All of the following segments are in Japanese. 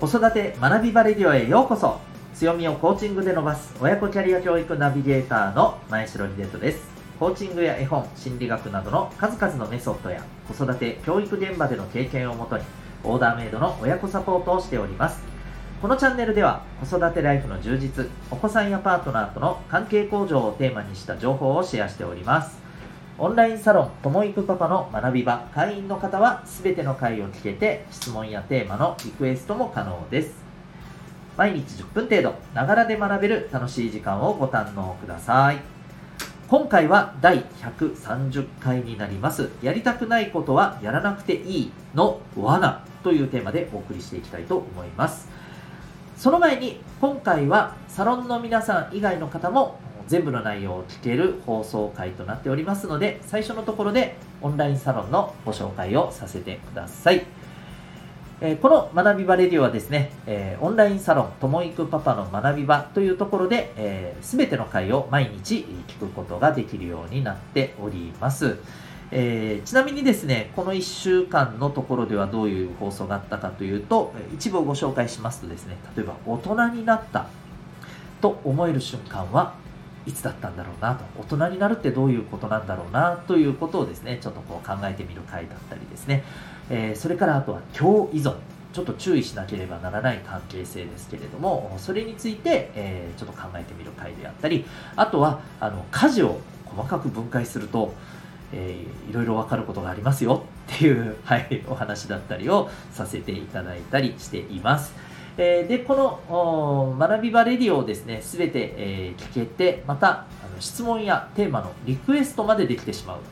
子育て学びバレディオへようこそ。強みをコーチングで伸ばす。親子キャリア教育ナビゲーターの前城秀人です。コーチングや絵本心理学などの数々のメソッドや子育て教育現場での経験をもとにオーダーメイドの親子サポートをしております。このチャンネルでは子育てライフの充実お子さんやパートナーとの関係向上をテーマにした情報をシェアしております。オンラインサロンともいくパパの学び場会員の方は全ての回を聞けて質問やテーマのリクエストも可能です。毎日10分程度ながらで学べる楽しい時間をご堪能ください。今回は第130回になります。やりたくないことはやらなくていいの罠というテーマでお送りしていきたいと思います。その前に今回はサロンの皆さん以外の方も全部の内容を聞ける放送回となっておりますので、最初のところでオンラインサロンのご紹介をさせてください。え、この学び場レディオはですね、え、オンラインサロンともいくパパの学び場というところで、えー、全ての回を毎日聞くことができるようになっております。えー、ちなみにですね、この1週間のところではどういう放送があったかというと、一部をご紹介しますとですね、例えば大人になったと思える瞬間はいつだったんだろうなと大人になるってどういうことなんだろうなということをですねちょっとこう考えてみる回だったりですね、えー、それからあとは共依存ちょっと注意しなければならない関係性ですけれどもそれについて、えー、ちょっと考えてみる回であったりあとはあの家事を細かく分解するとえー、いろいろ分かることがありますよっていう、はい、お話だったりをさせていただいたりしています。えー、で、この学び場レディオをですね、すべて、えー、聞けて、また、質問やテーマのリクエストまでできてしまう。う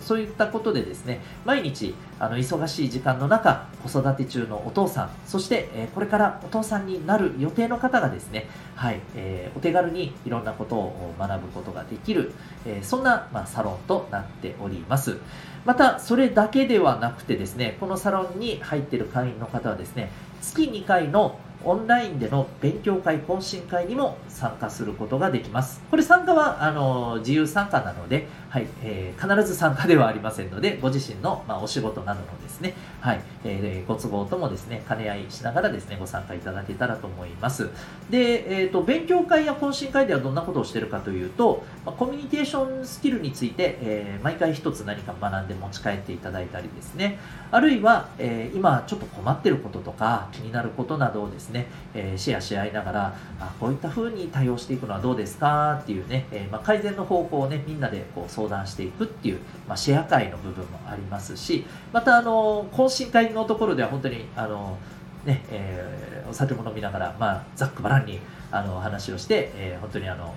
そういったことでですね、毎日、あの、忙しい時間の中、子育て中のお父さん、そして、えー、これからお父さんになる予定の方がですね、はい、えー、お手軽にいろんなことを学ぶことができる、えー、そんな、まあ、サロンとなっております。また、それだけではなくてですね、このサロンに入っている会員の方はですね、月2回のオンラインでの勉強会、懇親会にも参加することができます。これ参加はあの自由参加なので、はいえー、必ず参加ではありませんので、ご自身の、まあ、お仕事などのですね、はいえー、ご都合ともですね、兼ね合いしながらですね、ご参加いただけたらと思います。で、えーと、勉強会や懇親会ではどんなことをしているかというと、ま、コミュニケーションスキルについて、えー、毎回一つ何か学んで持ち帰っていただいたりですね、あるいは、え、今ちょっと困ってることとか気になることなどをですね、ねえー、シェアし合いながら、あこういった風に対応していくのはどうですかっていうね、えー、まあ、改善の方法をね、みんなでこう相談していくっていう、まあ、シェア会の部分もありますし、また、あの、懇親会のところでは本当に、あの、ね、えー、お酒も飲みながら、まあ、ざっくばらんに、あの、話をして、えー、本当にあの、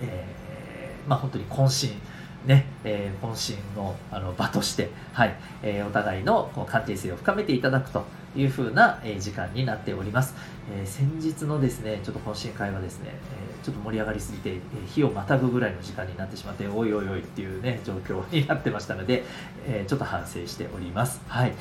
えー、まあ、本当に懇親、ね、えー、渾身のあの場として、はい、えー、お互いのこう関係性を深めていただくというふうな、え、時間になっております。えー、先日のですね、ちょっと懇親会はですね、え、ちょっと盛り上がりすぎて、えー、日をまたぐぐらいの時間になってしまって、おいおいおいっていうね、状況になってましたので、え、ちょっと反省しております。はい。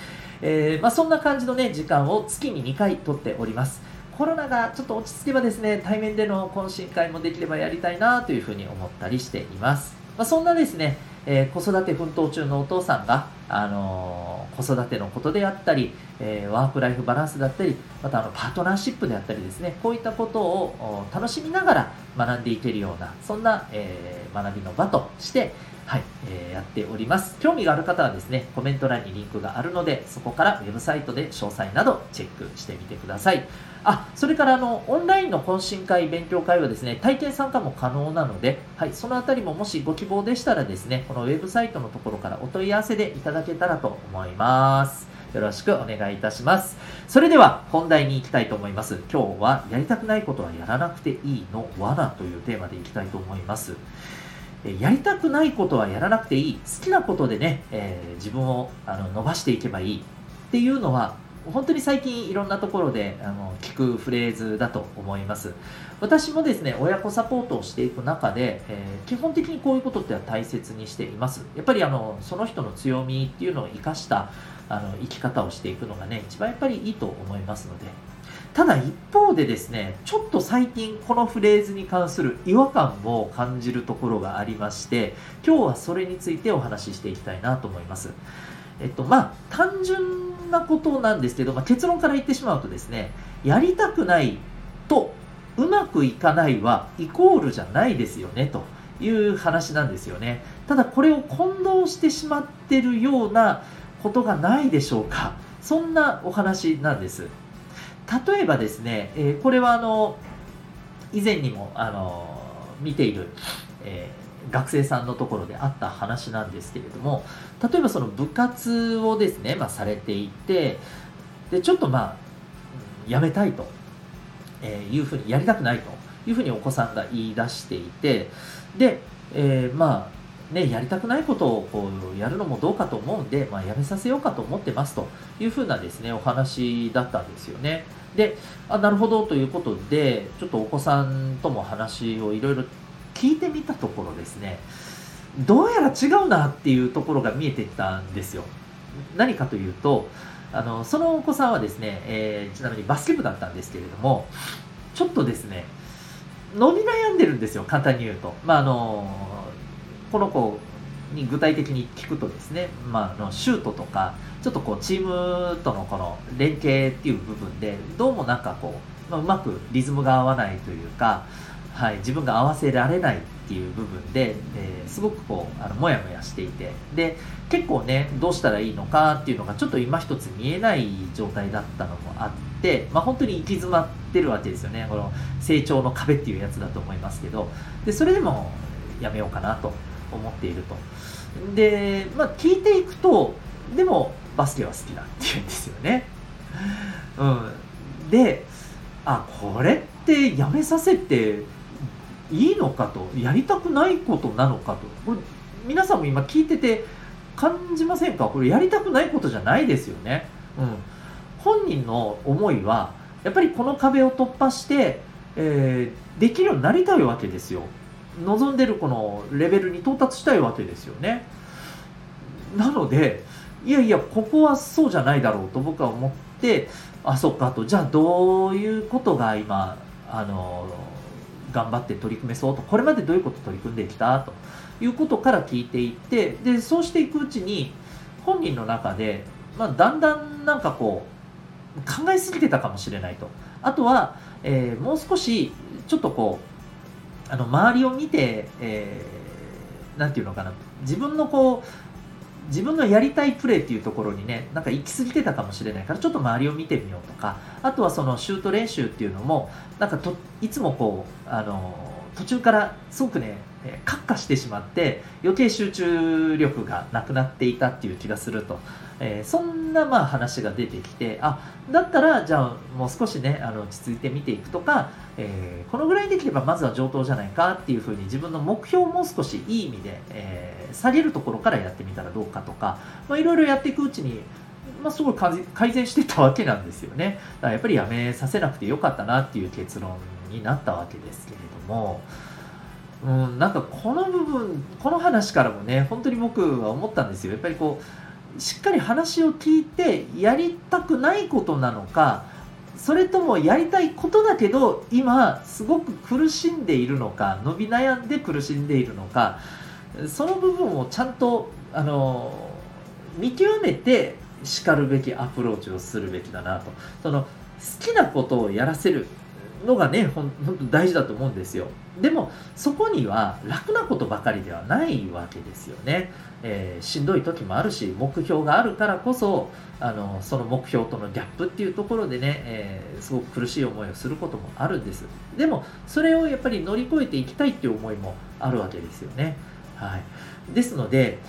えー、まあそんな感じのね、時間を月に2回取っております。コロナがちょっと落ち着けばですね、対面での懇親会もできればやりたいなというふうに思ったりしています。まあ、そんなですね、えー、子育て奮闘中のお父さんが、あのー、子育てのことであったり、えー、ワークライフバランスだったり、またあのパートナーシップであったりですね、こういったことを楽しみながら学んでいけるような、そんな、え学びの場として、はい、えー、やっております。興味がある方はですね、コメント欄にリンクがあるので、そこからウェブサイトで詳細などチェックしてみてください。あ、それからあの、オンラインの懇親会、勉強会はですね、体験参加も可能なので、はい、そのあたりももしご希望でしたらですね、このウェブサイトのところからお問い合わせでいただけたらと思います。よろしくお願いいたします。それでは本題に行きたいと思います。今日はやりたくないことはやらなくていいの罠というテーマでいきたいと思います。やりたくないことはやらなくていい。好きなことでね、えー、自分をあの伸ばしていけばいいっていうのは、本当に最近いろんなところであの聞くフレーズだと思います。私もですね、親子サポートをしていく中で、えー、基本的にこういうことっては大切にしています。やっぱりあのその人の強みっていうのを生かしたあの生き方をしていくのがね、一番やっぱりいいと思いますので、ただ一方でですね、ちょっと最近このフレーズに関する違和感を感じるところがありまして、今日はそれについてお話ししていきたいなと思います。えっと、まあ、単純ななことなんですけど、まあ、結論から言ってしまうとですねやりたくないとうまくいかないはイコールじゃないですよねという話なんですよね。ただこれを混同してしまってるようなことがないでしょうか。そんなお話なんです。例えばですね、えー、これはあの以前にもあの見ている、えー、学生さんのところであった話なんですけれども例えばその部活をですね、まあ、されていてでちょっとまあやめたいと、えいうふうにやりたくないというふうにお子さんが言い出していてで、えー、まあね、やりたくないことをこうやるのもどうかと思うんで、まあ、やめさせようかと思ってますというふうなですねお話だったんですよね。であなるほどということでちょっとお子さんとも話をいろいろ聞いてみたところですねどうやら違うなっていうところが見えてきたんですよ何かというとあのそのお子さんはですね、えー、ちなみにバスケ部だったんですけれどもちょっとですね伸び悩んでるんですよ簡単に言うと、まあ、あのこの子に具体的に聞くとですね、まあ、のシュートとかちょっとこうチームとのこの連携っていう部分でどうもなんかこう、まあ、うまくリズムが合わないというか、はい、自分が合わせられないっていう部分で、えー、すごくこうあのモヤモヤしていてで結構ねどうしたらいいのかっていうのがちょっと今一つ見えない状態だったのもあって、まあ、本当に行き詰まってるわけですよね。この成長の壁っていうやつだと思いますけどでそれでもやめようかなと。思っているとで、まあ、聞いていくとでもバスケは好きだっていうんですよね。うん、であこれってやめさせていいのかとやりたくないことなのかとこれ皆さんも今聞いてて感じませんか？これやりたくないことじゃないですよね。うん、本人の思いはやっぱりこの壁を突破して、えー、できるようになりたいわけですよ。望んでるこのレベルに到達したいわけですよね。なのでいやいやここはそうじゃないだろうと僕は思ってあそっかとじゃあどういうことが今あの頑張って取り組めそうとこれまでどういうこと取り組んできた？ということから聞いていってでそうしていくうちに本人の中で、まあ、だんだんなんかこう考えすぎてたかもしれないとあとは、えー、もう少しちょっとこうあの周りを見て、えー、なんていうのかな。自分のこう自分のやりたいプレーっていうところにねなんか行き過ぎてたかもしれないからちょっと周りを見てみようとか。あとはそのシュート練習っていうのもなんかといつもこうあの途中からすごくねカッカしてしまって余計集中力がなくなっていたっていう気がすると、えー、そんなまあ話が出てきてあだったらじゃあもう少しねあの落ち着いて見ていくとか、えー、このぐらいできればまずは上等じゃないかっていうふうに自分の目標をもう少しいい意味で、えー、下げるところからやってみたらどうかとかいろいろやっていくうちにまあ、すごい改善してたわけなんですよね。だからやっぱりやめさせなくてよかったなっていう結論になったわけですけれども、うん、なんかこの部分この話からもね本当に僕は思ったんですよ。やっぱりこうしっかり話を聞いてやりたくないことなのかそれともやりたいことだけど今すごく苦しんでいるのか伸び悩んで苦しんでいるのかその部分をちゃんとあの見極めてしかるべきアプローチをするべきだなと。その好きなことをやらせる。のがねほんと大事だと思うんですよ。でもそこには楽なことばかりではないわけですよね、えー、しんどい時もあるし目標があるからこそあのその目標とのギャップっていうところでね、えー、すごく苦しい思いをすることもあるんです。でもそれをやっぱり乗り越えていきたいっていう思いもあるわけですよね。はい。ですので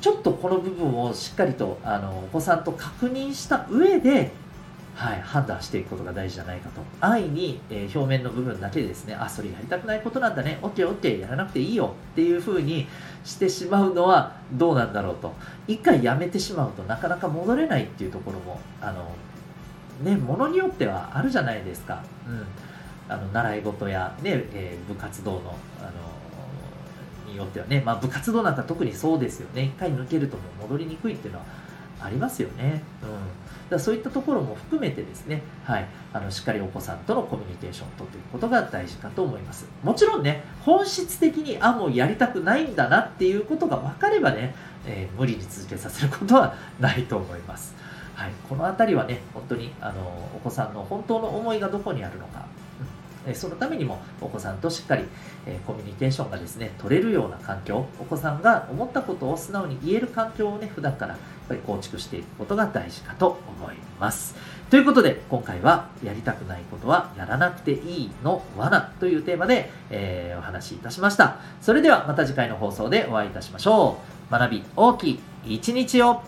ちょっとこの部分をしっかりとあのお子さんと確認した上ではい、判断していくことが大事じゃないかと。安易に、えー、表面の部分だけでですね、あ、それやりたくないことなんだね、OK、OK、やらなくていいよっていうふうにしてしまうのはどうなんだろうと。一回やめてしまうとなかなか戻れないっていうところも、あの、ね、ものによってはあるじゃないですか。うん。あの、習い事やね、えー、部活動の、あの、によってはね、まあ部活動なんか特にそうですよね。一回抜けるともう戻りにくいっていうのはありますよね。うん。だそういったところも含めてですね、はい、あのしっかりお子さんとのコミュニケーションをとということが大事かと思います。もちろんね、本質的に、あ、もうやりたくないんだなっていうことが分かればね、えー、無理に続けさせることはないと思います。はい、この辺りはね本当にあのお子さんの本当の思いがどこにあるのか、うん、そのためにもお子さんとしっかり、え、コミュニケーションがですね取れるような環境お子さんが思ったことを素直に言える環境をね普段からやっぱり構築していくことが大事かと思います。ということで、今回は、やりたくないことはやらなくていいの罠というテーマで、えー、お話しいたしました。それではまた次回の放送でお会いいたしましょう。学び大きい一日を